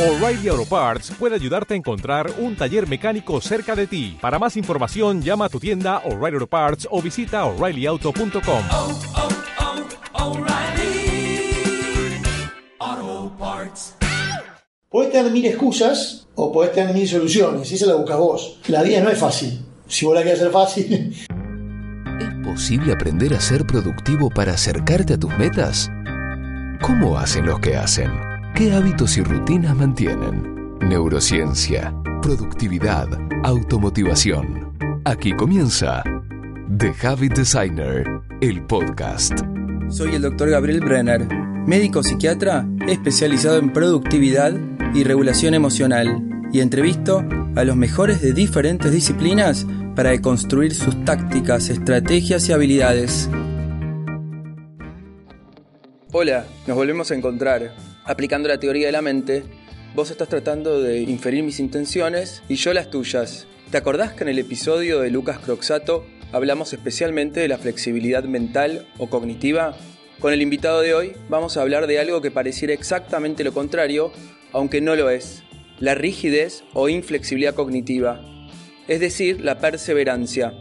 O'Reilly Auto Parts puede ayudarte a encontrar un taller mecánico cerca de ti. Para más información, llama a tu tienda O'Reilly Auto Parts o visita oreillyauto.com. oh, oh. Podés tener mil excusas o podés tener mil soluciones. Esa la buscas vos. La vida no es fácil. Si vos la querés hacer fácil, ¿Es posible aprender a ser productivo para acercarte a tus metas? ¿Cómo hacen los que hacen? ¿Qué hábitos y rutinas mantienen? Neurociencia, productividad, automotivación. Aquí comienza The Habit Designer, el podcast. Soy el doctor Gabriel Brenner, médico psiquiatra especializado en productividad y regulación emocional, y entrevisto a los mejores de diferentes disciplinas para deconstruir sus tácticas, estrategias y habilidades. Hola, nos volvemos a encontrar. Aplicando la teoría de la mente, vos estás tratando de inferir mis intenciones y yo las tuyas. ¿Te acordás que en el episodio de Lucas Croxato hablamos especialmente de la flexibilidad mental o cognitiva? Con el invitado de hoy vamos a hablar de algo que pareciera exactamente lo contrario, aunque no lo es, la rigidez o inflexibilidad cognitiva, es decir, la perseverancia.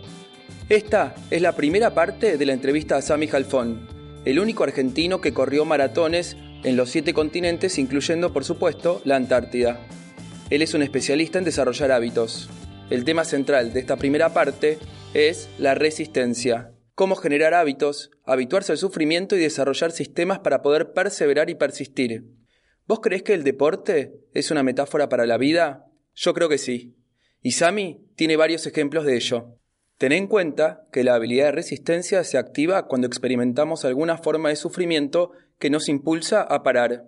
Esta es la primera parte de la entrevista a Sami Halfón, el único argentino que corrió maratones en los siete continentes, incluyendo por supuesto la Antártida. Él es un especialista en desarrollar hábitos. El tema central de esta primera parte es la resistencia. Cómo generar hábitos, habituarse al sufrimiento y desarrollar sistemas para poder perseverar y persistir. ¿Vos creés que el deporte es una metáfora para la vida? Yo creo que sí. Y Sami tiene varios ejemplos de ello. Ten en cuenta que la habilidad de resistencia se activa cuando experimentamos alguna forma de sufrimiento que nos impulsa a parar.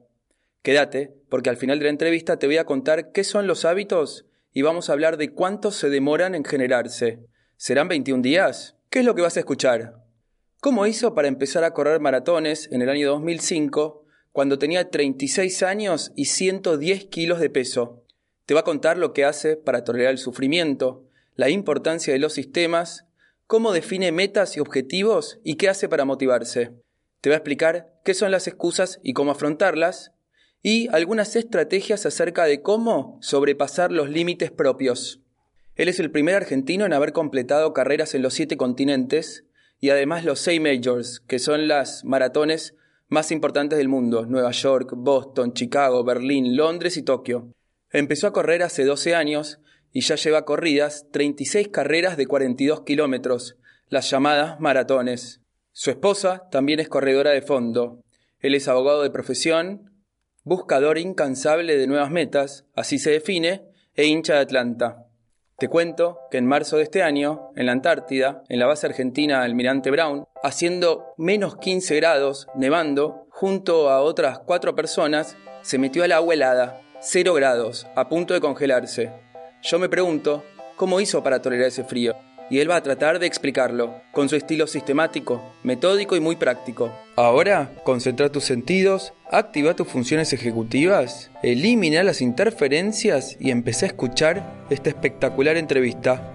Quédate, porque al final de la entrevista te voy a contar qué son los hábitos y vamos a hablar de cuántos se demoran en generarse. ¿Serán 21 días? ¿Qué es lo que vas a escuchar? ¿Cómo hizo para empezar a correr maratones en el año 2005 cuando tenía 36 años y 110 kilos de peso? Te va a contar lo que hace para tolerar el sufrimiento, la importancia de los sistemas, cómo define metas y objetivos y qué hace para motivarse. Te va a explicar qué son las excusas y cómo afrontarlas, y algunas estrategias acerca de cómo sobrepasar los límites propios. Él es el primer argentino en haber completado carreras en los siete continentes y además los seis majors, que son las maratones más importantes del mundo, Nueva York, Boston, Chicago, Berlín, Londres y Tokio. Empezó a correr hace 12 años y ya lleva corridas 36 carreras de 42 kilómetros, las llamadas maratones. Su esposa también es corredora de fondo. Él es abogado de profesión, buscador incansable de nuevas metas, así se define, e hincha de Atlanta. Te cuento que en marzo de este año, en la Antártida, en la base argentina Almirante Brown, haciendo menos 15 grados, nevando, junto a otras cuatro personas, se metió al agua helada, 0 grados, a punto de congelarse. Yo me pregunto, ¿cómo hizo para tolerar ese frío? Y él va a tratar de explicarlo, con su estilo sistemático, metódico y muy práctico. Ahora, concentra tus sentidos, activa tus funciones ejecutivas, elimina las interferencias y empecé a escuchar esta espectacular entrevista.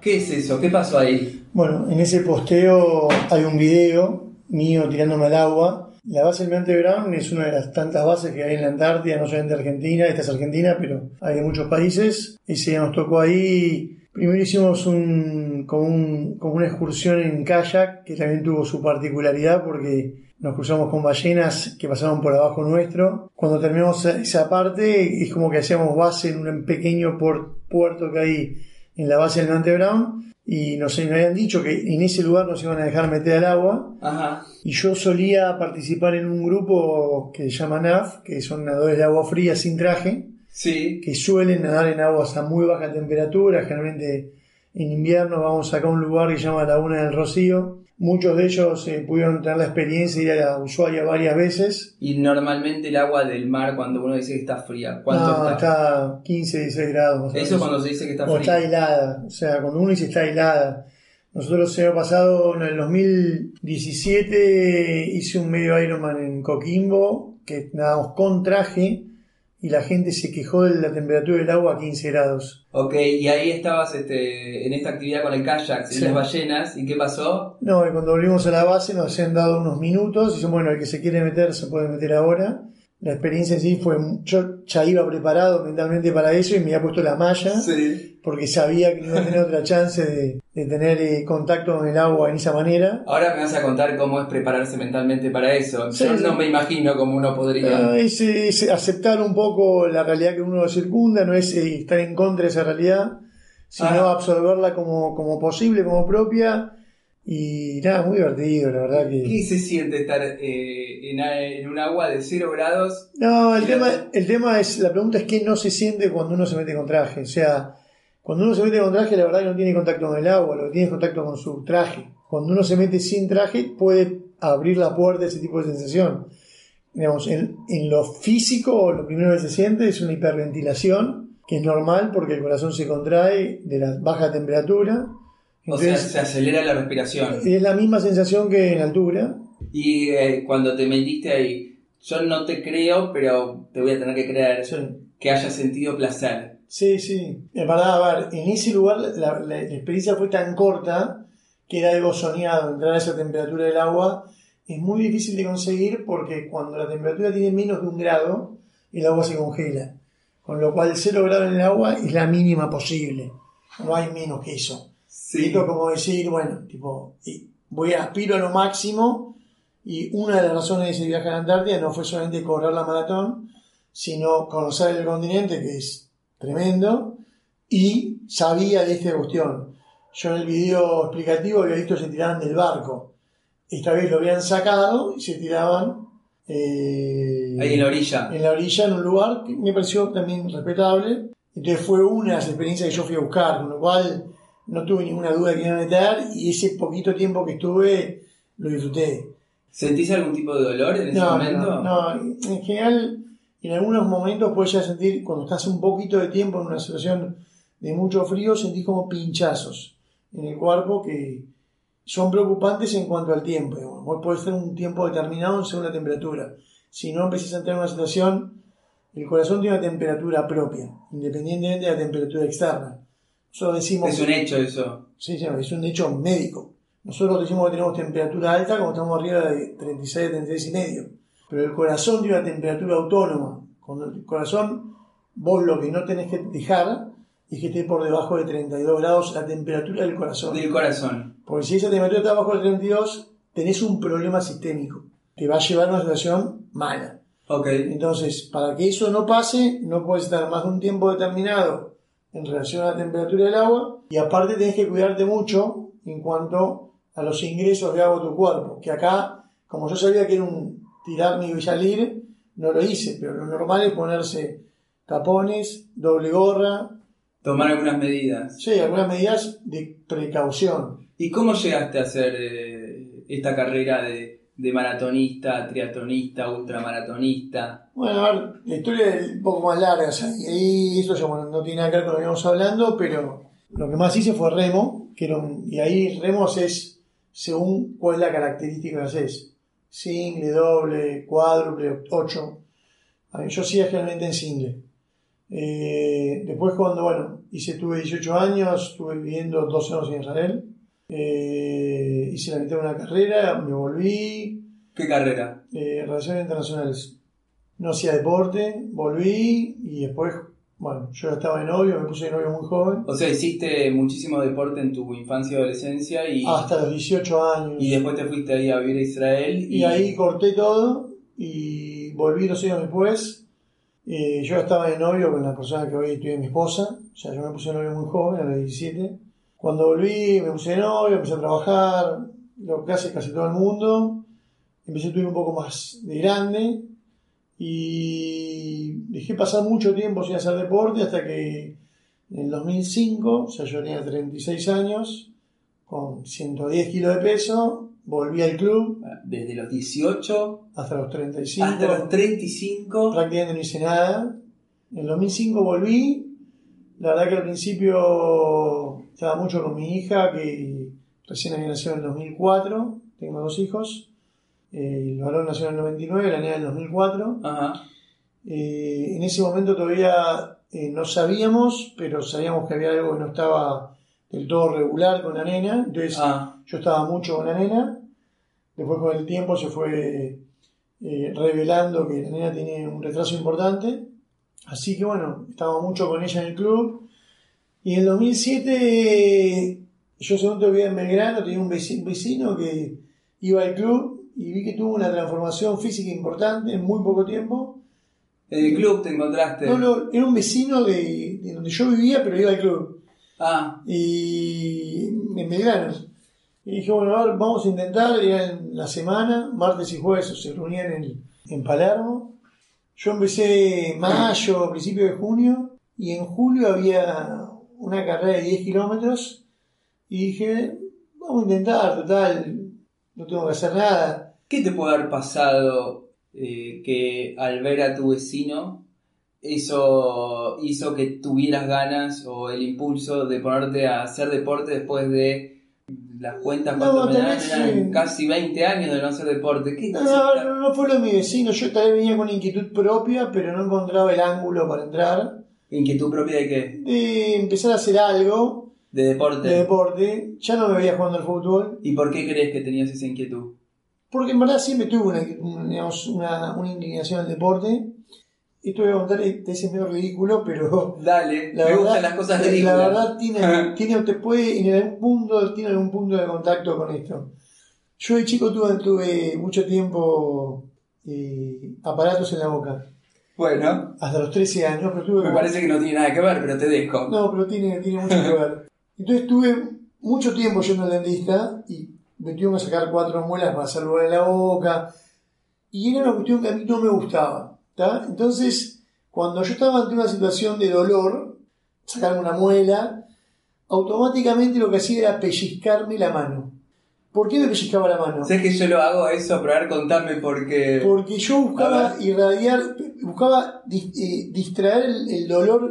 ¿Qué es eso? ¿Qué pasó ahí? bueno, en ese posteo hay un video mío tirándome al agua. La base Almirante Brown es una de las tantas bases que hay en la Antártida, no solamente Argentina, esta es Argentina, pero hay muchos países. Ese nos tocó ahí. Primero hicimos un, como, un, como una excursión en kayak, que también tuvo su particularidad porque nos cruzamos con ballenas que pasaban por abajo nuestro. Cuando terminamos esa parte, es como que hacíamos base en un pequeño puerto que hay en la base del Almirante Brown. Y nos, nos habían dicho que en ese lugar nos iban a dejar meter al agua. Ajá. Y yo solía participar en un grupo que se llama NAF, que son nadadores de agua fría sin traje, Sí. que suelen nadar en aguas a muy baja temperatura. Generalmente en invierno vamos acá a un lugar que se llama Laguna del Rocío. Muchos de ellos eh, pudieron tener la experiencia de ir a la Ushuaia varias veces. Y normalmente el agua del mar, cuando uno dice que está fría, ¿cuánto No, está? está 15, 16 grados. Eso cuando se dice que está o está fría. helada. O sea, cuando uno dice está helada. Nosotros el año pasado, en el 2017, hice un medio Ironman en Coquimbo, que nadamos con traje y la gente se quejó de la temperatura del agua a 15 grados. Ok, y ahí estabas este, en esta actividad con el kayak, en Sí. las ballenas, ¿y qué pasó? No, y cuando volvimos a la base nos han dado unos minutos y dicen, bueno, el que se quiere meter se puede meter ahora. La experiencia en sí fue, yo ya iba preparado mentalmente para eso y me había puesto la malla Sí. porque sabía que no iba a tener otra chance de, de tener eh, contacto con el agua en esa manera. Ahora me vas a contar cómo es prepararse mentalmente para eso. Sí, Yo sí. no me imagino cómo uno podría... Ah, es, es aceptar un poco la realidad que uno lo circunda, no es eh, estar en contra de esa realidad, sino Ah. absorberla como, como posible, como propia. Y nada, muy divertido, la verdad que... ¿Qué se siente estar eh, en, en un agua de 0 grados? No, el tema, el tema es, la pregunta es qué no se siente cuando uno se mete con traje. O sea, cuando uno se mete con traje, la verdad que no tiene contacto con el agua, lo que tiene es contacto con su traje. Cuando uno se mete sin traje, puede abrir la puerta a ese tipo de sensación. Digamos, en, en lo físico, lo primero que se siente es una hiperventilación, que es normal porque el corazón se contrae de la baja temperatura. O sea, se acelera la respiración. es la misma sensación que en altura, Y eh, cuando te metiste ahí, yo no te creo, pero te voy a tener que creer Sí. que hayas sentido placer. Sí, sí. En verdad, a ver, en ese lugar la, la- la experiencia fue tan corta que era algo soñado, entrar a esa temperatura del agua. Es muy difícil de conseguir porque cuando la temperatura tiene menos de un grado, el agua se congela. Con lo cual, cero grado en el agua es la mínima posible. No hay menos que eso. Sí. Es como decir, bueno, tipo, voy a aspiro a lo máximo y una de las razones de ese viaje a la Antártida no fue solamente correr la maratón, sino conocer el continente, que es tremendo, y sabía de esta cuestión. Yo en el video explicativo había visto que se tiraban del barco. Esta vez lo habían sacado y se tiraban eh, Ahí en la orilla. en la orilla, en un lugar que me pareció también respetable. Entonces fue una de las experiencias que yo fui a buscar, con lo cual no tuve ninguna duda de que iba a meter y ese poquito tiempo que estuve lo disfruté. ¿Sentís algún tipo de dolor en ese No, momento? no, no, en general, en algunos momentos puedes ya sentir, cuando estás un poquito de tiempo en una situación de mucho frío, sentís como pinchazos en el cuerpo que son preocupantes en cuanto al tiempo. Vos podés tener un tiempo determinado según la temperatura. Si no empezás a entrar en una situación, el corazón tiene una temperatura propia, independientemente de la temperatura externa. Nosotros decimos Es un hecho eso. Sí, sí, es un hecho médico. Nosotros decimos que tenemos temperatura alta como estamos arriba de 36, 36 y medio. Pero el corazón tiene una temperatura autónoma. Cuando el corazón, vos lo que no tenés que dejar es que esté por debajo de 32 grados la temperatura del corazón. Del corazón. Porque si esa temperatura está abajo de 32, tenés un problema sistémico. Te va a llevar a una situación mala. Ok. Entonces, para que eso no pase, no puedes estar más de un tiempo determinado en relación a la temperatura del agua y aparte tenés que cuidarte mucho en cuanto a los ingresos de agua a tu cuerpo. Que acá, como yo sabía que era un tirarme y salir, no lo hice, pero lo normal es ponerse tapones, doble gorra, Tomar algunas medidas. sí, algunas medidas de precaución. ¿Y cómo llegaste a hacer eh, esta carrera de, de maratonista, triatlonista, ultramaratonista? Bueno, a ver, la historia es un poco más larga, y ahí eso ya no tiene nada que ver con lo que íbamos hablando, pero lo que más hice fue remo, que era y ahí remos es según cuál es la característica que haces. Single, doble, cuádruple, ocho. Yo hacía generalmente en single. Eh, después cuando, bueno, hice, tuve 18 años, estuve viviendo dos años en Israel. Eh, hice la mitad de una carrera, me volví, ¿Qué carrera? eh, Relaciones Internacionales. No hacía deporte, volví y después, bueno, yo ya estaba de novio, me puse de novio muy joven, O sea, hiciste muchísimo deporte en tu infancia y adolescencia y, hasta los 18 años. y después te fuiste ahí a vivir a Israel. Y, Y ahí corté todo y volví dos años después. Eh, yo estaba de novio con la persona que hoy estoy mi esposa, o sea, yo me puse de novio muy joven, a los 17. Cuando volví me puse de novio, empecé a trabajar, lo que hace casi todo el mundo. Empecé a estudiar un poco más de grande y dejé pasar mucho tiempo sin hacer deporte hasta que en el 2005, o sea, yo tenía 36 años, con 110 kilos de peso, volví al club Desde los 18 hasta los 35. hasta los 35. prácticamente no hice nada. En el 2005 volví. La verdad que al principio estaba mucho con mi hija, que recién había nacido en el 2004. Tengo dos hijos. Eh, El varón nació en el 99, la niña en el 2004. Ajá. Eh, en ese momento todavía eh, no sabíamos, pero sabíamos que había algo que no estaba del todo regular con la nena. Entonces Ah, yo estaba mucho con la nena. Después con el tiempo se fue eh, revelando que la nena tiene un retraso importante. Así que bueno, estaba mucho con ella en el club. Y en el 2007 yo según te vivía en Belgrano, tenía un veci- vecino que iba al club y vi que tuvo una transformación física importante en muy poco tiempo. en el club te encontraste. No, no, era un vecino de, de donde yo vivía, pero iba al club. Ah, Y en Belgrano. Y dije, bueno, a ver, vamos a intentar, era en la semana, martes y jueves se reunían en, en Palermo. Yo empecé mayo, principio de junio, y en julio había una carrera de 10 kilómetros, y dije, vamos a intentar, total, no tengo que hacer nada. ¿qué te puede haber pasado eh, que al ver a tu vecino eso hizo que tuvieras ganas o el impulso de ponerte a hacer deporte después de las cuentas No, cuánto me dan? vez eran sí. casi 20 años de no hacer deporte. ¿Qué No, no, no, no fue lo de mi vecino, yo tal vez venía con inquietud propia, pero no encontraba el ángulo para entrar, ¿Inquietud propia de qué? de empezar a hacer algo De deporte. de deporte. Ya no me veía jugando al fútbol, ¿Y por qué crees que tenías esa inquietud? porque en verdad siempre tuve una, un- digamos, una, una inclinación al deporte. Esto voy a contar, este es medio ridículo, pero Dale, la me verdad, gustan las cosas la- ridículas. La verdad tiene, tiene, te puede, en algún punto, tiene algún punto de contacto con esto. Yo de chico tuve, tuve mucho tiempo eh, aparatos en la boca, Bueno, hasta los 13 años, pero tuve me como- parece que no tiene nada que ver, pero te dejo. No, pero tiene, tiene mucho que ver. Entonces tuve mucho tiempo yendo al dentista y me tuvieron que sacar cuatro muelas para hacer lugar en la boca. Y era una cuestión que a mí no me gustaba. ¿tá? Entonces, cuando yo estaba ante una situación de dolor, sacarme una muela, automáticamente lo que hacía era pellizcarme la mano. ¿Por qué me pellizcaba la mano? Sé que yo lo hago eso, pero a ver, contame porque... Porque yo buscaba irradiar, buscaba eh, distraer el, el dolor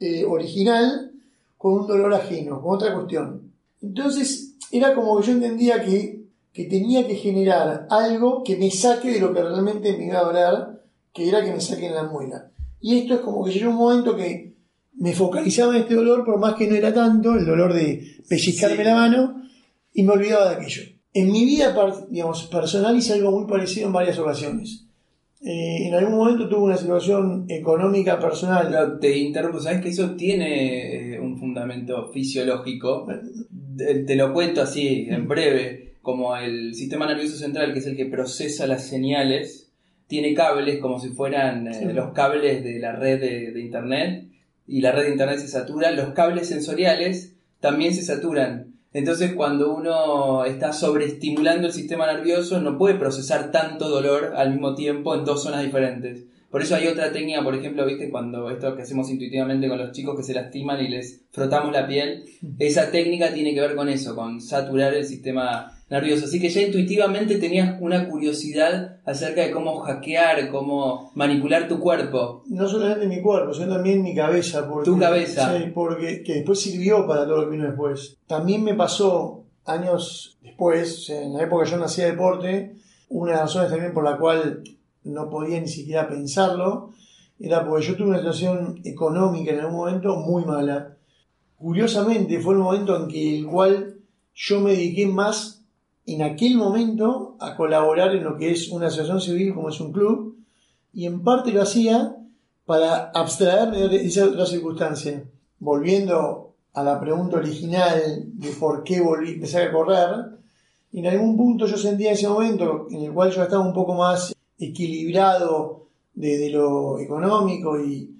eh, original con un dolor ajeno, con otra cuestión. Entonces, era como que yo entendía que, que tenía que generar algo que me saque de lo que realmente me iba a doler, que era que me saquen la muela. Y esto es como que llegó un momento que me focalizaba en este dolor, por más que no era tanto, el dolor de pellizcarme Sí. la mano, y me olvidaba de aquello. En mi vida digamos, personal hice algo muy parecido en varias ocasiones. Eh, en algún momento tuve una situación económica personal. Te interrumpo, ¿sabes que eso tiene eh, un fundamento fisiológico? Te, te lo cuento así, en breve, como el sistema nervioso central, que es el que procesa las señales, tiene cables como si fueran eh, Sí. los cables de la red de, de Internet, y la red de Internet se satura, los cables sensoriales también se saturan. Entonces cuando uno está sobreestimulando el sistema nervioso no puede procesar tanto dolor al mismo tiempo en dos zonas diferentes. Por eso hay otra técnica, por ejemplo, viste, cuando esto que hacemos intuitivamente con los chicos que se lastiman y les frotamos la piel, esa técnica tiene que ver con eso, con saturar el sistema nervioso. Así que ya intuitivamente tenías una curiosidad acerca de cómo hackear, cómo manipular tu cuerpo. No solamente mi cuerpo, sino también mi cabeza. Porque, Tu cabeza. Sí, porque que después sirvió para todo lo que vino después. También me pasó años después, en la época que yo no hacía deporte, una de las razones también por la cual no podía ni siquiera pensarlo, era porque yo tuve una situación económica en algún momento muy mala. Curiosamente fue el momento en que el cual yo me dediqué más en aquel momento a colaborar en lo que es una asociación civil como es un club y en parte lo hacía para abstraerme de esa otra circunstancia. Volviendo a la pregunta original de por qué volví a empezar a correr, en algún punto yo sentía ese momento en el cual yo estaba un poco más equilibrado desde lo económico y,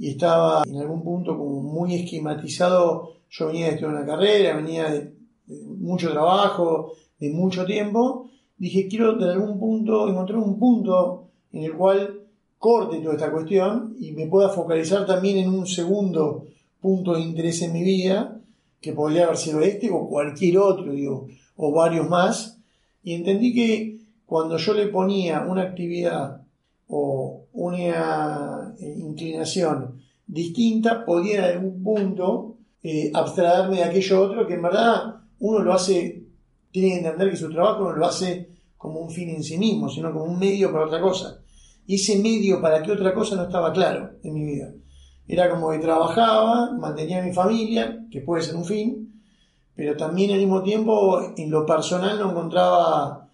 estaba en algún punto como muy esquematizado. Yo venía de una carrera, venía de, de mucho trabajo, de mucho tiempo. Dije, quiero de algún punto encontrar un punto en el cual corte toda esta cuestión y me pueda focalizar también en un segundo punto de interés en mi vida, que podría haber sido este o cualquier otro, digo, o varios más. Y entendí que cuando yo le ponía una actividad o una eh, inclinación distinta, podía en algún punto eh, abstraerme de aquello otro que en verdad uno lo hace, tiene que entender que su trabajo no lo hace como un fin en sí mismo, sino como un medio para otra cosa. Y ese medio para qué otra cosa no estaba claro en mi vida. Era como que trabajaba, mantenía mi familia, que puede ser un fin, pero también al mismo tiempo en lo personal no encontraba,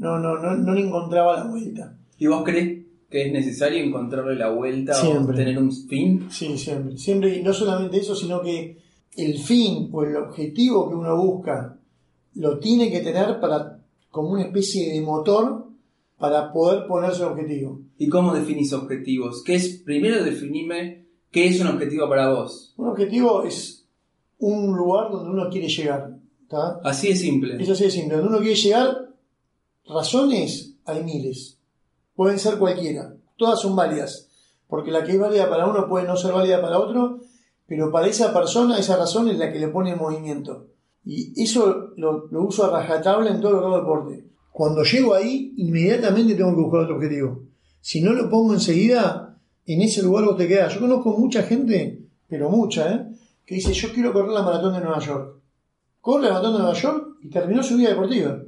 no, no, no, no le encontraba la vuelta. ¿Y vos crees que es necesario encontrarle la vuelta Siempre. o tener un fin? Sí, siempre. Siempre, y no solamente eso, sino que el fin o el objetivo que uno busca lo tiene que tener para como una especie de motor para poder ponerse el objetivo. ¿Y cómo definís objetivos? ¿Qué es? Primero definime qué es un objetivo para vos. Un objetivo es un lugar donde uno quiere llegar. ¿tá? Así de simple. Es así de simple. Donde uno quiere llegar, razones hay miles. Pueden ser cualquiera. Todas son válidas. Porque la que es válida para uno puede no ser válida para otro, pero para esa persona esa razón es la que le pone en movimiento. Y eso lo, uso a rajatabla en todo lo que deporte. Cuando llego ahí, inmediatamente tengo que buscar otro objetivo. Si no lo pongo enseguida, en ese lugar vos te quedás. Yo conozco mucha gente, pero mucha, ¿eh? que dice, yo quiero correr la maratón de Nueva York. Corre la maratón de Nueva York y terminó su vida deportiva.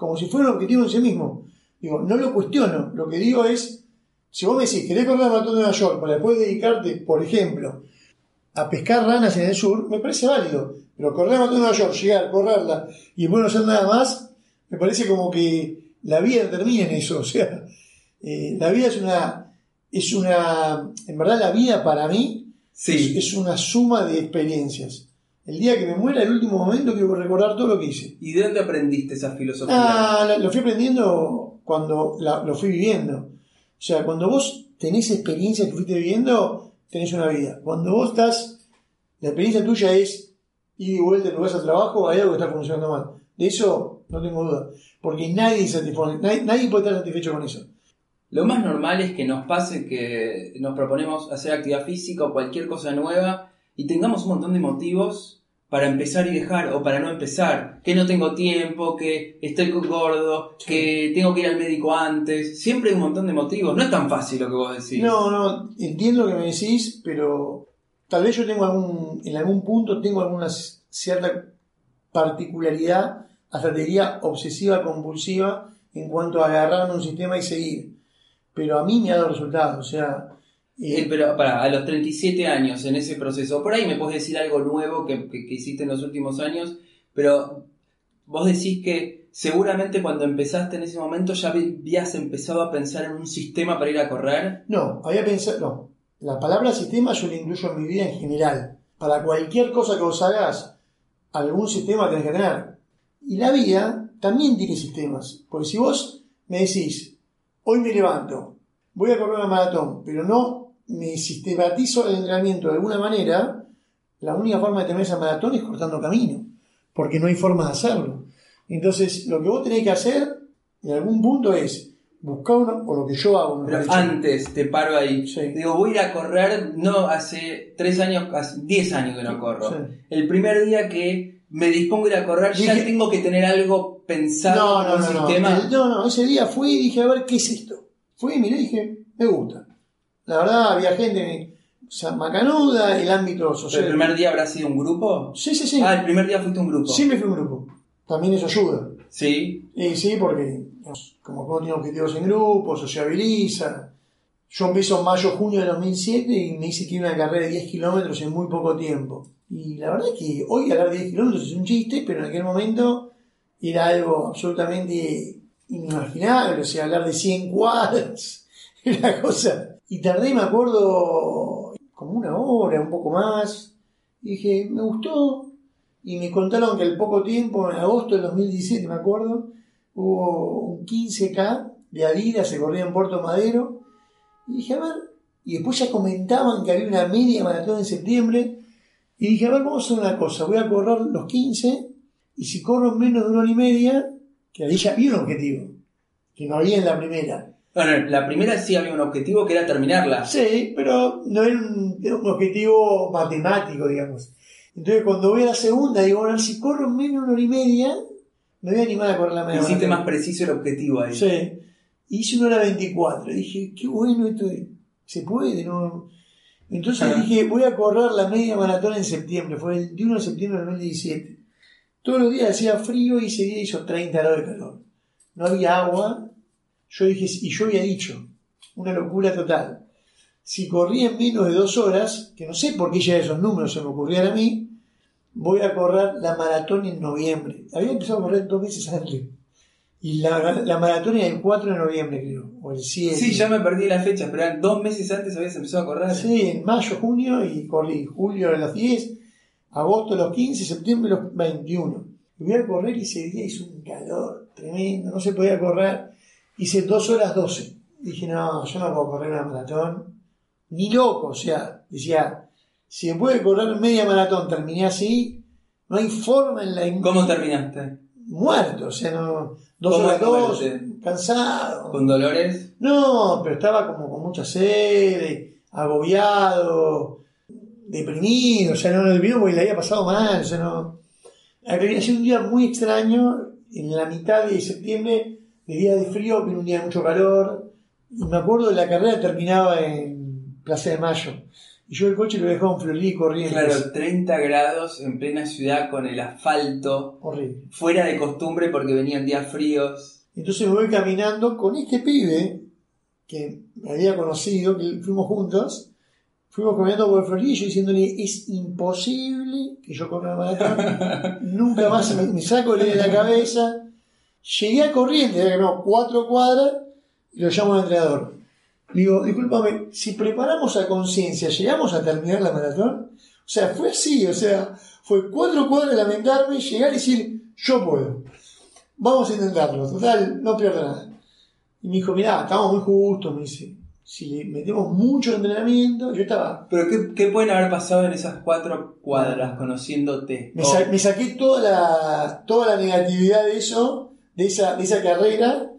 Como si fuera un objetivo en sí mismo. Digo, no lo cuestiono. Lo que digo es, si vos me decís, querés correr la maratón de Nueva York para después dedicarte, por ejemplo, a pescar ranas en el sur, me parece válido. Pero correr la maratón de Nueva York, llegar, correrla y después no hacer nada más, me parece como que la vida termina en eso. O sea, eh, la vida es una, es una, en verdad la vida para mí Sí. es, es una suma de experiencias. El día que me muera, el último momento, quiero recordar todo lo que hice. ¿Y de dónde aprendiste esa filosofía? Ah, lo- lo fui aprendiendo cuando la- lo fui viviendo. O sea, cuando vos tenés experiencias que fuiste viviendo, tenés una vida. Cuando vos estás, la experiencia tuya es ir y vuelta casa al trabajo, hay algo que está funcionando mal. De eso no tengo duda. Porque nadie, nadie, nadie puede estar satisfecho con eso. Lo más normal es que nos pase que nos proponemos hacer actividad física o cualquier cosa nueva y tengamos un montón de motivos para empezar y dejar o para no empezar. Que no tengo tiempo, que estoy gordo, que tengo que ir al médico antes. Siempre hay un montón de motivos. No es tan fácil lo que vos decís. No, no, entiendo lo que me decís, pero tal vez yo tengo algún, en algún punto tengo alguna cierta particularidad, hasta te diría obsesiva compulsiva en cuanto a agarrarme un sistema y seguir. Pero a mí me ha dado resultados, o sea, Eh, pero para, a los 37 años en ese proceso, por ahí me puedes decir algo nuevo que, que- que hiciste en los últimos años, pero vos decís que seguramente cuando empezaste en ese momento ya habías empezado a pensar en un sistema para ir a correr. no, había pensado, no, la palabra sistema yo la incluyo en mi vida en general. Para cualquier cosa que vos hagas, algún sistema tenés que tener. Y la vida también tiene sistemas. Porque si vos me decís, hoy me levanto, voy a correr una maratón, pero no me sistematizo el entrenamiento de alguna manera, la única forma de tener esa maratón es cortando camino. Porque no hay forma de hacerlo. Entonces, lo que vos tenés que hacer, en algún punto, es buscar una, o lo que yo hago, Pero antes, te paro ahí. Sí. Digo, voy a ir a correr, no hace 3 años, hace 10 años que no corro. Sí. El primer día que me dispongo a ir a correr, ya Dije- tengo que tener algo pensado, No, no, un no, no. sistema. El- no, no, ese día fui y dije, a ver, ¿qué es esto? Fui y miré y dije, me gusta. La verdad, había gente o sea, macanuda, el ámbito ¿El social. primer día habrá sido un grupo? Sí, sí, sí. Ah, el primer día fuiste un grupo. Siempre fui un grupo. También eso ayuda. Sí. Y sí, porque como uno tiene objetivos en grupo, sociabiliza. Yo empiezo en mayo, junio de 2007 y me hice que iba una carrera de 10 kilómetros en muy poco tiempo. Y la verdad es que hoy hablar de 10 kilómetros es un chiste, pero en aquel momento era algo absolutamente inimaginable. O sea, hablar de 100 cuadras era cosa. Y tardé, me acuerdo, como una hora, un poco más. Y dije, me gustó. Y me contaron que al poco tiempo, en agosto del 2017, me acuerdo, hubo un 15K de Adidas, se corría en Puerto Madero. Y dije, a ver, y después ya comentaban que había una media maratón en septiembre. Y dije, a ver, vamos a hacer una cosa, voy a correr los 15 y si corro en menos de una hora y media, que ahí ya había un objetivo, que no había en la primera. Bueno, la primera sí había un objetivo que era terminarla. Sí, pero no era un, era un objetivo matemático, digamos. Entonces cuando voy a la segunda, digo, bueno, si corro en menos una hora y media, me voy a animar a correr la media Hiciste más preciso el objetivo ahí. Sí. Hice una hora 24. Dije, qué bueno esto. de- Se puede, ¿no? Entonces dije, voy a correr la media maratón en septiembre. Fue el 21 de septiembre del 2017. Todos los días hacía frío y ese día hizo 30 grados de calor. No había agua. Yo dije, y yo había dicho, una locura total. Si corrí en menos de dos horas, que no sé por qué ya esos números se me ocurrían a mí, voy a correr la maratón en noviembre. Había empezado a correr dos meses antes. Y la, la maratón era el 4 de noviembre, creo, o el 7. Sí, ya me perdí la fecha, pero eran dos meses antes habías empezado a correr. Sí, en mayo, junio, y corrí julio a los 10, agosto a los 15, septiembre a los 21. Y voy a correr y ese día hizo un calor tremendo, no se podía correr. Hice 2 horas 12. Dije, no, yo no puedo correr una maratón. Ni loco, o sea, decía, si me puede correr media maratón, terminé así, no hay forma en la... ¿Cómo terminaste? Muerto, o sea, no... Dos ¿Cómo horas dos, cansado. ¿Con dolores? No, pero estaba como con mucha sed, agobiado, deprimido, o sea, no lo olvido porque le había pasado mal, o sea, no. Había sido un día muy extraño, en la mitad de septiembre, de día de frío, pero un día de mucho calor, y me acuerdo de la carrera terminaba en Plaza de Mayo, y yo el coche lo dejaba en Florida corriendo. Claro, 30 grados en plena ciudad con el asfalto, Horrible. fuera de costumbre porque venían días fríos. Entonces me voy caminando con este pibe que me había conocido, que fuimos juntos, fuimos caminando por Florida y yo diciéndole, es imposible que yo corra maratón, nunca más me, me saco de la cabeza. Llegué a Corrientes, que no, cuatro cuadras, y lo llamo al entrenador. Le Digo, discúlpame, si preparamos a conciencia, ¿llegamos a terminar la maratón? O sea, fue así, o sea, fue cuatro cuadras lamentarme, llegar y decir, yo puedo. Vamos a intentarlo, total, no pierdo nada. Y me dijo, mirá, estamos muy justos, me dice. Si metemos mucho entrenamiento, yo estaba. Pero ¿qué, qué pueden haber pasado en esas cuatro cuadras conociéndote? Me, Oh, sa- me saqué toda la, toda la negatividad de eso, de esa, de esa carrera,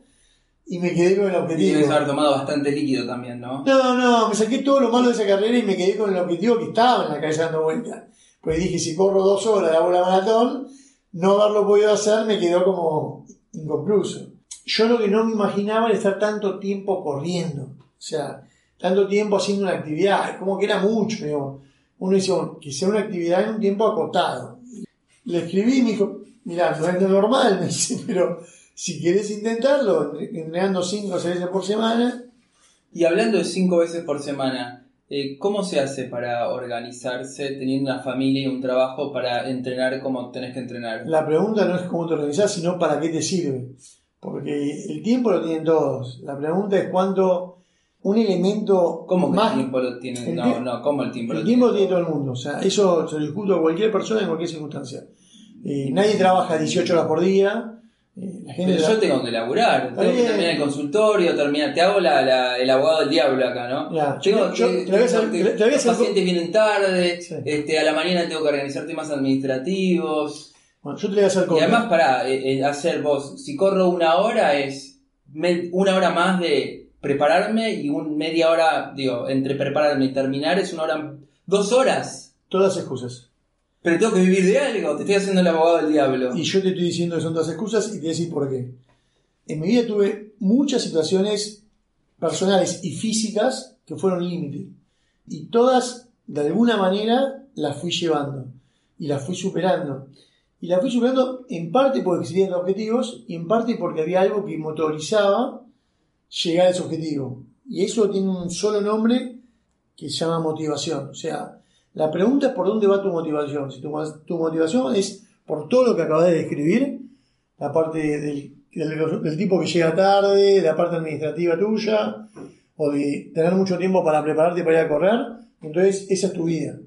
y me quedé con el objetivo. debes haber tomado bastante líquido también, ¿no? No, no, me saqué todo lo malo de esa carrera y me quedé con el objetivo que estaba en la cabeza dando vuelta. Pues dije, si corro dos horas, hago la maratón, no haberlo podido hacer me quedó como inconcluso. Yo lo que no me imaginaba era estar tanto tiempo corriendo. O sea, tanto tiempo haciendo una actividad. Como que era mucho. Uno dice, bueno, que sea una actividad en un tiempo acotado. Le escribí y me dijo, mirá, no es normal, me dice, pero si querés intentarlo, entrenando cinco o seis veces por semana, Y hablando de cinco veces por semana, eh, ¿cómo se hace para organizarse teniendo una familia y un trabajo para entrenar como tenés que entrenar? La pregunta no es cómo te organizás, sino para qué te sirve. Porque el tiempo lo tienen todos. La pregunta es cuánto un elemento ¿Cómo que más. el tiempo lo tienen? el No, no, ¿cómo el tiempo El lo tiempo tiene? tiene todo el mundo. O sea, eso se lo discuto a cualquier persona en cualquier circunstancia. Eh, nadie trabaja 18 horas por día. Eh, la gente Pero yo tengo que laburar, tengo que terminar el consultorio, terminar, te hago la, la- el abogado del diablo acá, ¿no? Ya, Tengo yo- que- te los pacientes vienen tarde, Sí. este, a la mañana tengo que organizar temas administrativos. Bueno, yo te voy a hacer Y además, para hacer vos, si corro una hora es una hora más de prepararme y un media hora, digo, entre prepararme y terminar es una hora, dos horas. Todas excusas. Pero tengo que vivir de algo, te estoy haciendo el abogado del diablo. Y yo te estoy diciendo que son todas excusas y te voy a decir por qué. En mi vida tuve muchas situaciones personales y físicas que fueron límite. Y todas, de alguna manera, las fui llevando. Y las fui superando. Y las fui superando en parte porque existían objetivos y en parte porque había algo que motorizaba llegar a ese objetivo. Y eso tiene un solo nombre que se llama motivación. O sea, la pregunta es por dónde va tu motivación. Si tu, tu motivación es por todo lo que acabas de describir, la parte del, del- del tipo que llega tarde, la parte administrativa tuya, o de tener mucho tiempo para prepararte para ir a correr, entonces esa es tu vida.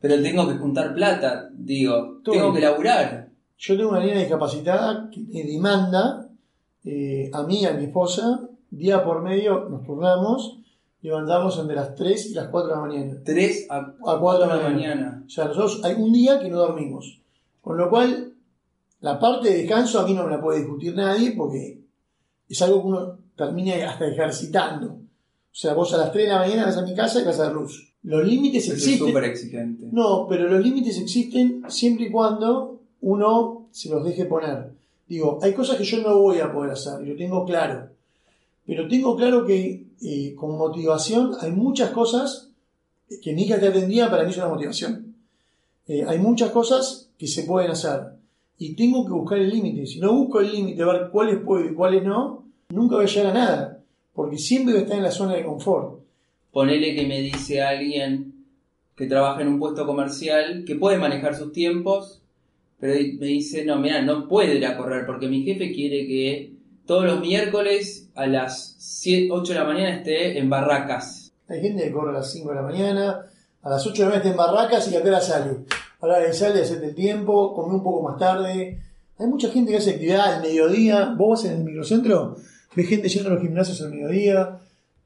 Pero tengo que juntar plata, digo, Todo tengo que laburar. Yo tengo una niña discapacitada que me demanda eh, a mí a mi esposa, día por medio nos turnamos, levantarnos entre las 3 y las 4 de la mañana. 3 a A 4 de la mañana. O sea, nosotros hay un día que no dormimos. Con lo cual, la parte de descanso a mí no me la puede discutir nadie porque es algo que uno termina hasta ejercitando. O sea, vos a las 3 de la mañana vas a mi casa y vas a luz. Los límites Eso es existen. súper exigente. No, pero los límites existen siempre y cuando uno se los deje poner. Digo, hay cosas que yo no voy a poder hacer, y lo tengo claro. Pero tengo claro que eh, con motivación hay muchas cosas que hija te atendía para mí es una motivación. Eh, hay muchas cosas que se pueden hacer. Y tengo que buscar el límite. Si no busco el límite, ver cuáles puedo y cuáles no, nunca voy a llegar a nada. porque siempre está en la zona de confort. Ponele que me dice alguien que trabaja en un puesto comercial que puede manejar sus tiempos, pero me dice, no, mira, no puede ir a correr porque mi jefe quiere que todos los miércoles a las 7, 8 de la mañana esté en barracas. Hay gente que corre a las 5 de la mañana, a las 8 de la mañana está en barracas y a qué hora sale. Ahora que sale, hacerte el tiempo, come un poco más tarde. Hay mucha gente que hace actividad al mediodía. Vos en el microcentro, ves gente yendo a los gimnasios al mediodía.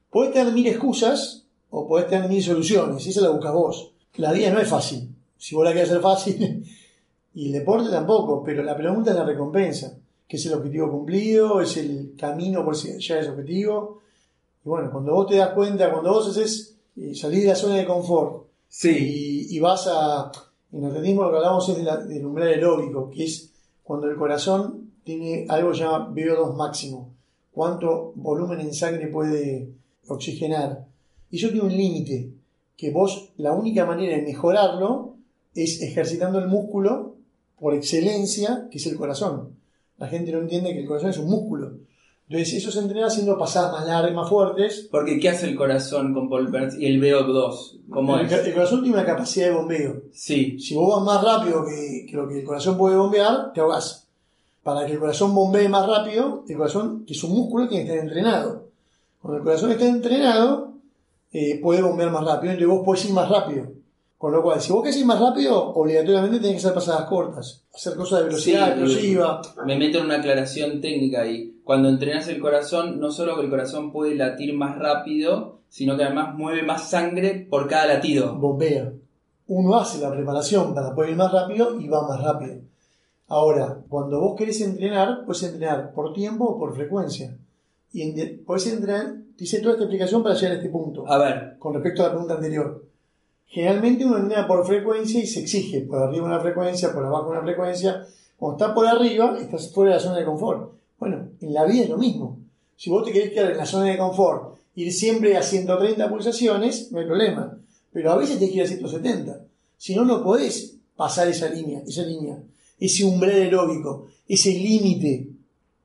Podés tener mil excusas o podés tener mil soluciones. Esa la buscas vos. La vida no es fácil. Si vos la querés hacer fácil, y el deporte tampoco, pero la pregunta es la recompensa. Que es el objetivo cumplido? ¿Es el camino por llegar a ese objetivo? Y bueno, cuando vos te das cuenta, cuando vos haces eh, salir de la zona de confort Sí. y, y vas a. En el atletismo lo que hablamos es de la- del umbral aeróbico, que es cuando el corazón tiene algo que se llama VO2 máximo. Cuánto volumen en sangre puede oxigenar. Y eso tiene un límite, que vos, la única manera de mejorarlo es ejercitando el músculo por excelencia, que es el corazón. La gente no entiende que el corazón es un músculo. Entonces, eso se entrena haciendo pasadas más largas, más fuertes, Porque ¿qué hace el corazón con Paul y el VO2? ¿Cómo el, es? el corazón tiene una capacidad de bombeo. Sí. Si vos vas más rápido que, que lo que el corazón puede bombear, te ahogás. Para que el corazón bombee más rápido, el corazón, que es un músculo, tiene que estar entrenado. Cuando el corazón está entrenado, eh, puede bombear más rápido, entonces vos podés ir más rápido. Con lo cual, si vos querés ir más rápido, obligatoriamente tenés que hacer pasadas cortas. Hacer cosas de velocidad Sí, explosiva. Me meto en una aclaración técnica ahí. Cuando entrenas el corazón, no solo que el corazón puede latir más rápido, sino que además mueve más sangre por cada latido. bombea. Uno hace la preparación para poder ir más rápido y va más rápido. Ahora, cuando vos querés entrenar, puedes entrenar por tiempo o por frecuencia. Y en- podés entrenar, te hice toda esta explicación para llegar a este punto, A ver, con respecto a la pregunta anterior. Generalmente uno entrena por frecuencia y se exige por arriba una frecuencia, por abajo una frecuencia. Cuando estás por arriba, estás fuera de la zona de confort. Bueno, en la vida es lo mismo. Si vos te querés quedar en la zona de confort, ir siempre a 130 pulsaciones, no hay problema. Pero a veces tenés que ir a 170. Si no, no podés pasar esa línea, esa línea, ese umbral aeróbico, ese límite,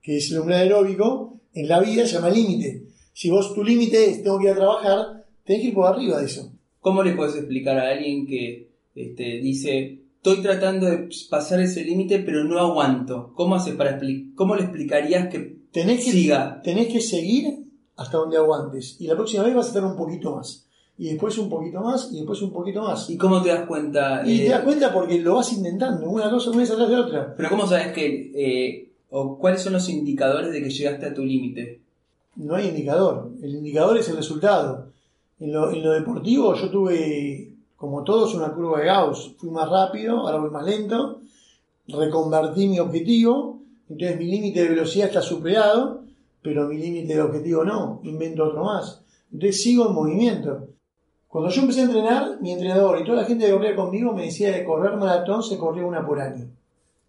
que es el umbral aeróbico, en la vida se llama límite. Si vos tu límite es tengo que ir a trabajar, tenés que ir por arriba de eso. ¿Cómo le puedes explicar a alguien que este, dice, estoy tratando de pasar ese límite, pero no aguanto? ¿Cómo haces para ¿Cómo le explicarías que Tenés que, siga? tenés que seguir hasta donde aguantes. Y la próxima vez vas a estar un poquito más. Y después un poquito más, y después un poquito más. ¿Y cómo te das cuenta? Y eh, te das cuenta porque lo vas intentando, una cosa una vez atrás de otra. Pero ¿cómo sabes que... eh, o cuáles son los indicadores de que llegaste a tu límite? No hay indicador. El indicador es el resultado. En lo, deportivo yo tuve, como todos, una curva de Gauss. Fui más rápido, ahora voy más lento. Reconvertí mi objetivo. Entonces mi límite de velocidad está superado, pero mi límite de objetivo no. Invento otro más. Entonces sigo en movimiento. Cuando yo empecé a entrenar, mi entrenador y toda la gente que corría conmigo me decía que correr maratón se corría una por año.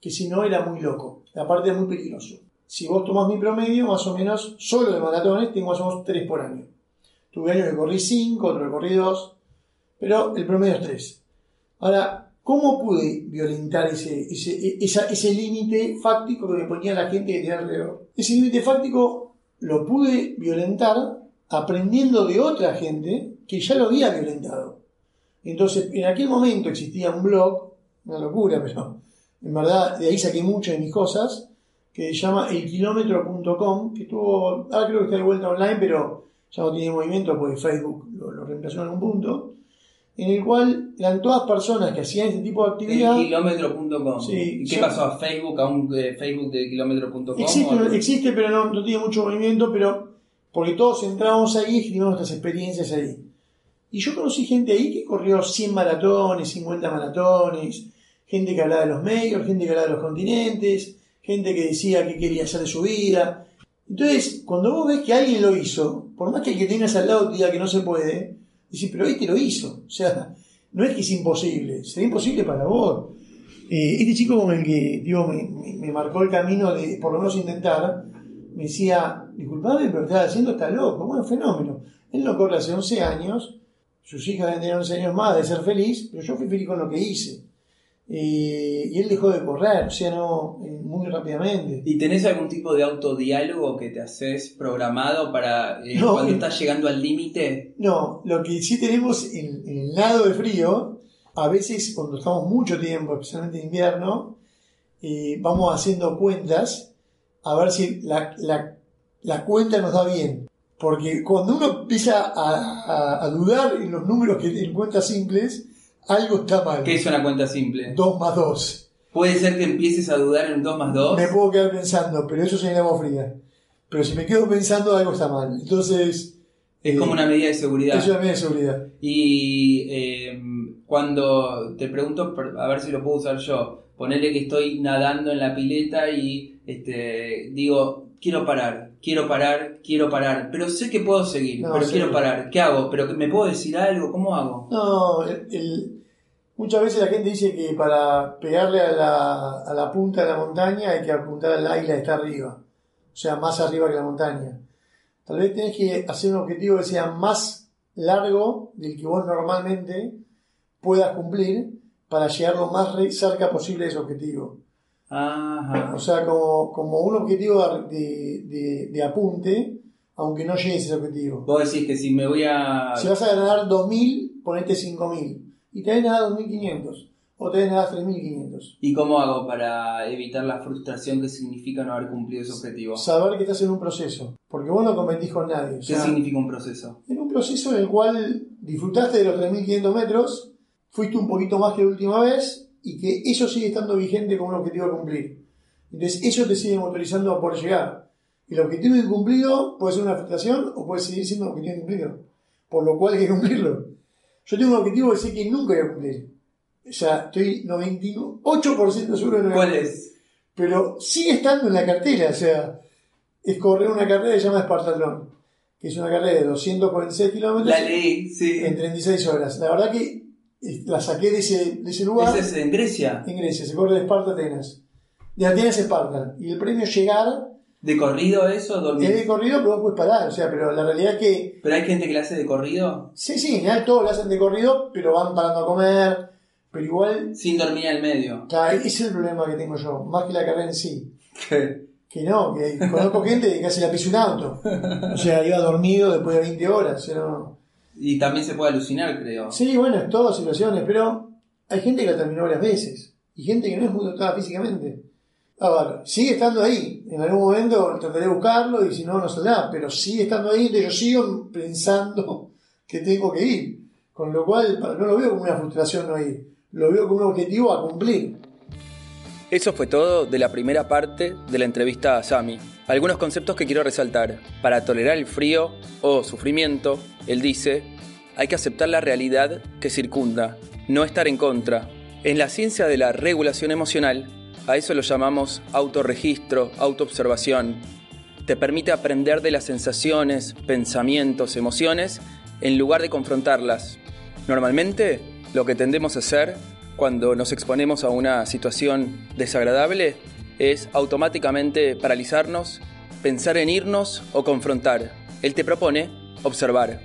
Que si no era muy loco. Aparte es muy peligroso. Si vos tomás mi promedio, más o menos, solo de maratones, tengo más o menos 3 por año. Tuve años que corrí 5, otros que corrí 2, pero el promedio es 3. Ahora, ¿cómo pude violentar ese, ese, ese límite fáctico que me ponía la gente que tenía alrededor? Ese límite fáctico lo pude violentar aprendiendo de otra gente que ya lo había violentado. Entonces, en aquel momento existía un blog, una locura, pero en verdad de ahí saqué muchas de mis cosas, que se llama elkilómetro.com, que estuvo, ahora creo que está de vuelta online, pero ya no tiene movimiento porque Facebook lo, lo reemplazó en un punto, en el cual eran todas personas que hacían este tipo de actividad. Kilómetro.com. Sí, ¿Y qué pasó a Facebook, a un eh, Facebook de kilómetro.com? Existe, ¿O- existe pero no, no tiene mucho movimiento, pero porque todos entramos ahí y escribimos nuestras experiencias ahí. Y yo conocí gente ahí que corrió 100 maratones, 50 maratones, gente que hablaba de los medios, gente que hablaba de los continentes, gente que decía que quería hacer de su vida. Entonces, cuando vos ves que alguien lo hizo, por más que el que tengas al lado diga que no se puede, decís, pero este lo hizo. O sea, no es que es imposible, será imposible para vos. Eh, este chico con el que digo, me marcó el camino de por lo menos intentar, me decía, disculpame, pero estás haciendo está loco, bueno, fenómeno. Él no corre hace 11 años, sus hijas deben tener 11 años más de ser feliz, pero yo fui feliz con lo que hice. Y, y él dejó de correr, o sea, no, eh, muy rápidamente. ¿Y tenés algún tipo de autodiálogo que te haces programado para eh, No, cuando eh. estás llegando al límite? No, lo que sí tenemos en, en el lado de frío, a veces cuando estamos mucho tiempo, especialmente en invierno, eh, vamos haciendo cuentas a ver si la, la- la cuenta nos da bien. Porque cuando uno empieza a, a- a dudar en los números que en cuentas simples, algo está mal. ¿Qué es una cuenta simple? 2 más 2. Puede ser que empieces a dudar en un 2 más 2. Me puedo quedar pensando, pero eso es en agua fría. Pero si me quedo pensando, algo está mal. Entonces, Es eh, como una medida de seguridad. es una medida de seguridad. Y eh, cuando te pregunto, a ver si lo puedo usar yo, ponele que estoy nadando en la pileta y este, digo, quiero parar, quiero parar, quiero parar, pero sé que puedo seguir, No, pero sí. quiero parar. ¿Qué hago? ¿Pero me puedo decir algo? ¿Cómo hago? No, el- el- muchas veces la gente dice que para pegarle a la, a la punta de la montaña hay que apuntar al águila que está arriba, o sea, más arriba que la montaña. Tal vez tenés que hacer un objetivo que sea más largo del que vos normalmente puedas cumplir para llegar lo más cerca posible de ese objetivo. Ajá. O sea, como, como un objetivo de, de- de apunte, aunque no llegues a ese objetivo. Vos decís que si me voy a... Si vas a ganar 2.000, ponete 5.000. Y te vas a ganar 2.500. O te vas a ganar 3.500. ¿Y cómo hago para evitar la frustración que significa no haber cumplido ese objetivo? Saber que estás en un proceso. Porque vos no competís con nadie. O ¿Qué significa un proceso? en un proceso en el cual disfrutaste de los 3.500 metros, fuiste un poquito más que la última vez y que eso sigue estando vigente como un objetivo a cumplir. Entonces eso te sigue motorizando a poder llegar. El objetivo incumplido puede ser una frustración o puede seguir siendo un objetivo incumplido. Por lo cual hay que cumplirlo. Yo tengo un objetivo que sé que nunca voy a cumplir. O sea, estoy 98% seguro de no ¿Cuál es? Pero sigue estando en la cartera. O sea, es correr una carrera que se llama Espartatlón. Que es una carrera de 246 kilómetros La leí, sí. en 36 horas. La verdad que la saqué de ese, de ese lugar ¿Ese es en Grecia? en Grecia. Se corre de Esparta a Atenas. De Atenas a Esparta. Y el premio llegar ¿De corrido eso? ¿Dormir? es de corrido, pero vos puedes parar. O sea, pero la realidad es que ¿Pero hay gente que le hace de corrido? sí, sí, en general todos lo hacen de corrido, pero van parando a comer. Pero igual, Sin dormir al medio. claro, ese es el problema que tengo yo, más que la carrera en sí. Que no, que conozco gente que casi la pisa un auto. O sea, iba dormido después de 20 horas. O sea, no- Y también se puede alucinar, creo. Sí, bueno, es todas situaciones, pero hay gente que la terminó varias veces. Y gente que no es muy dotada físicamente. A ver, sigue estando ahí. En algún momento trataré de buscarlo y si no, no saldrá. Pero sigue estando ahí, entonces yo sigo pensando que tengo que ir. Con lo cual, para- no lo veo como una frustración no ir. Lo veo como un objetivo a cumplir. Eso fue todo de la primera parte de la entrevista a Sami. Algunos conceptos que quiero resaltar. Para tolerar el frío o sufrimiento, él dice, hay que aceptar la realidad que circunda, no estar en contra. En la ciencia de la regulación emocional, a eso lo llamamos autorregistro, autoobservación. Te permite aprender de las sensaciones, pensamientos, emociones, en lugar de confrontarlas. Normalmente, lo que tendemos a hacer cuando nos exponemos a una situación desagradable es automáticamente paralizarnos, pensar en irnos o confrontar. Él te propone observar.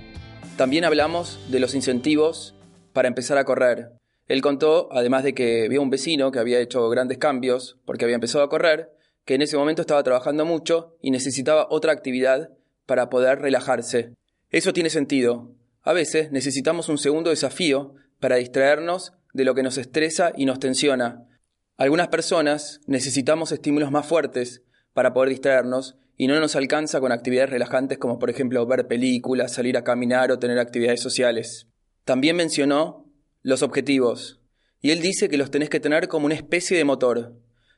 También hablamos de los incentivos para empezar a correr. Él contó, además de que vio un vecino que había hecho grandes cambios porque había empezado a correr, que en ese momento estaba trabajando mucho y necesitaba otra actividad para poder relajarse. Eso tiene sentido. A veces necesitamos un segundo desafío para distraernos de lo que nos estresa y nos tensiona. Algunas personas necesitamos estímulos más fuertes para poder distraernos y no nos alcanza con actividades relajantes como por ejemplo ver películas, salir a caminar o tener actividades sociales. También mencionó los objetivos y él dice que los tenés que tener como una especie de motor.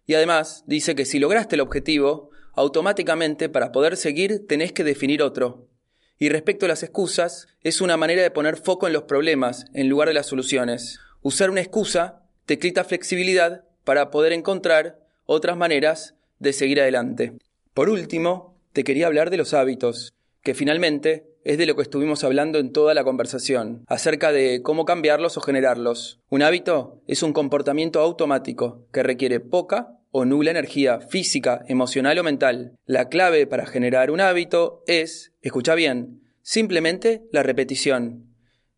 Y además dice que si lograste el objetivo, automáticamente para poder seguir tenés que definir otro. Y respecto a las excusas, es una manera de poner foco en los problemas en lugar de las soluciones. Usar una excusa te quita flexibilidad para poder encontrar otras maneras de seguir adelante. Por último, te quería hablar de los hábitos, que finalmente es de lo que estuvimos hablando en toda la conversación, acerca de cómo cambiarlos o generarlos. Un hábito es un comportamiento automático que requiere poca o nula energía física, emocional o mental. La clave para generar un hábito es, escucha bien, simplemente la repetición.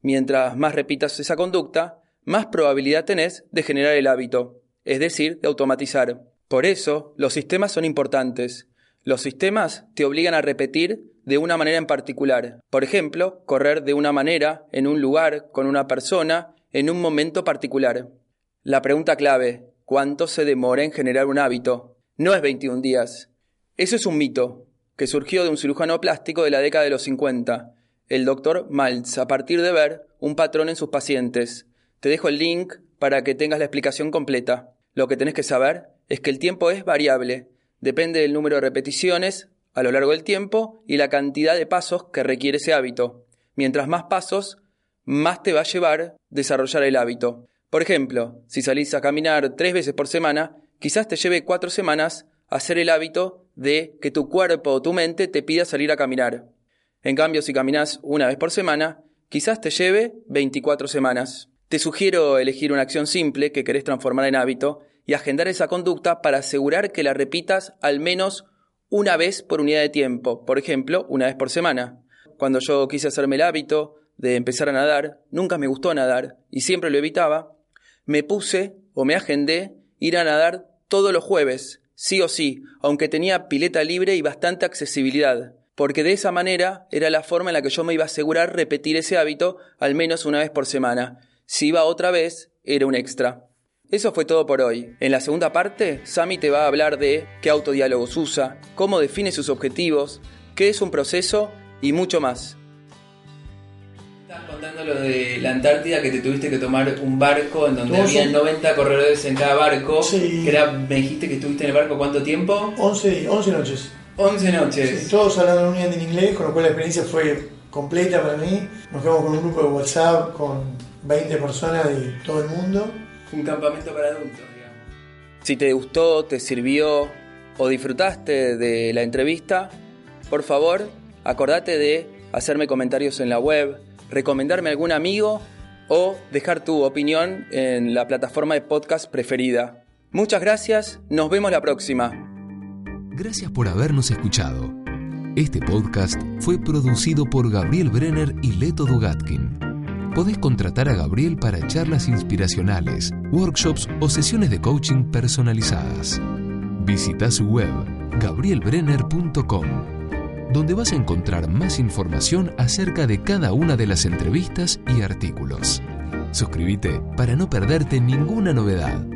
Mientras más repitas esa conducta, más probabilidad tenés de generar el hábito, es decir, de automatizar. Por eso, los sistemas son importantes. Los sistemas te obligan a repetir de una manera en particular. Por ejemplo, correr de una manera, en un lugar, con una persona, en un momento particular. La pregunta clave, ¿cuánto se demora en generar un hábito? No es 21 días. Eso es un mito, que surgió de un cirujano plástico de la década de los 50, el doctor Maltz, a partir de ver un patrón en sus pacientes. Te dejo el link para que tengas la explicación completa. Lo que tenés que saber es que el tiempo es variable, depende del número de repeticiones a lo largo del tiempo y la cantidad de pasos que requiere ese hábito. Mientras más pasos, más te va a llevar desarrollar el hábito. Por ejemplo, si salís a caminar tres veces por semana, quizás te lleve cuatro semanas hacer el hábito de que tu cuerpo o tu mente te pida salir a caminar. En cambio, si caminas una vez por semana, quizás te lleve 24 semanas. Te sugiero elegir una acción simple que querés transformar en hábito y agendar esa conducta para asegurar que la repitas al menos una vez por unidad de tiempo, por ejemplo, una vez por semana. Cuando yo quise hacerme el hábito de empezar a nadar, nunca me gustó nadar y siempre lo evitaba, me puse o me agendé ir a nadar todos los jueves, sí o sí, aunque tenía pileta libre y bastante accesibilidad, porque de esa manera era la forma en la que yo me iba a asegurar repetir ese hábito al menos una vez por semana. Si iba otra vez, era un extra. Eso fue todo por hoy. En la segunda parte, Sami te va a hablar de qué autodiálogos usa, cómo define sus objetivos, qué es un proceso y mucho más. Estás contando lo de la Antártida que te tuviste que tomar un barco en donde había son- 90 corredores en cada barco. Sí. Que era, me dijiste que estuviste en el barco cuánto tiempo? 11, 11 noches. 11 noches. Sí, todos hablando un en inglés, con lo cual la experiencia fue completa para mí. Nos quedamos con un grupo de WhatsApp con 20 personas de todo el mundo. Un campamento para adultos, digamos. Si te gustó, te sirvió o disfrutaste de la entrevista, por favor, acordate de hacerme comentarios en la web, recomendarme a algún amigo o dejar tu opinión en la plataforma de podcast preferida. Muchas gracias, nos vemos la próxima. Gracias por habernos escuchado. Este podcast fue producido por Gabriel Brenner y Leto Dugatkin. Podés contratar a Gabriel para charlas inspiracionales, workshops o sesiones de coaching personalizadas. Visita su web gabrielbrenner.com, donde vas a encontrar más información acerca de cada una de las entrevistas y artículos. Suscríbete para no perderte ninguna novedad.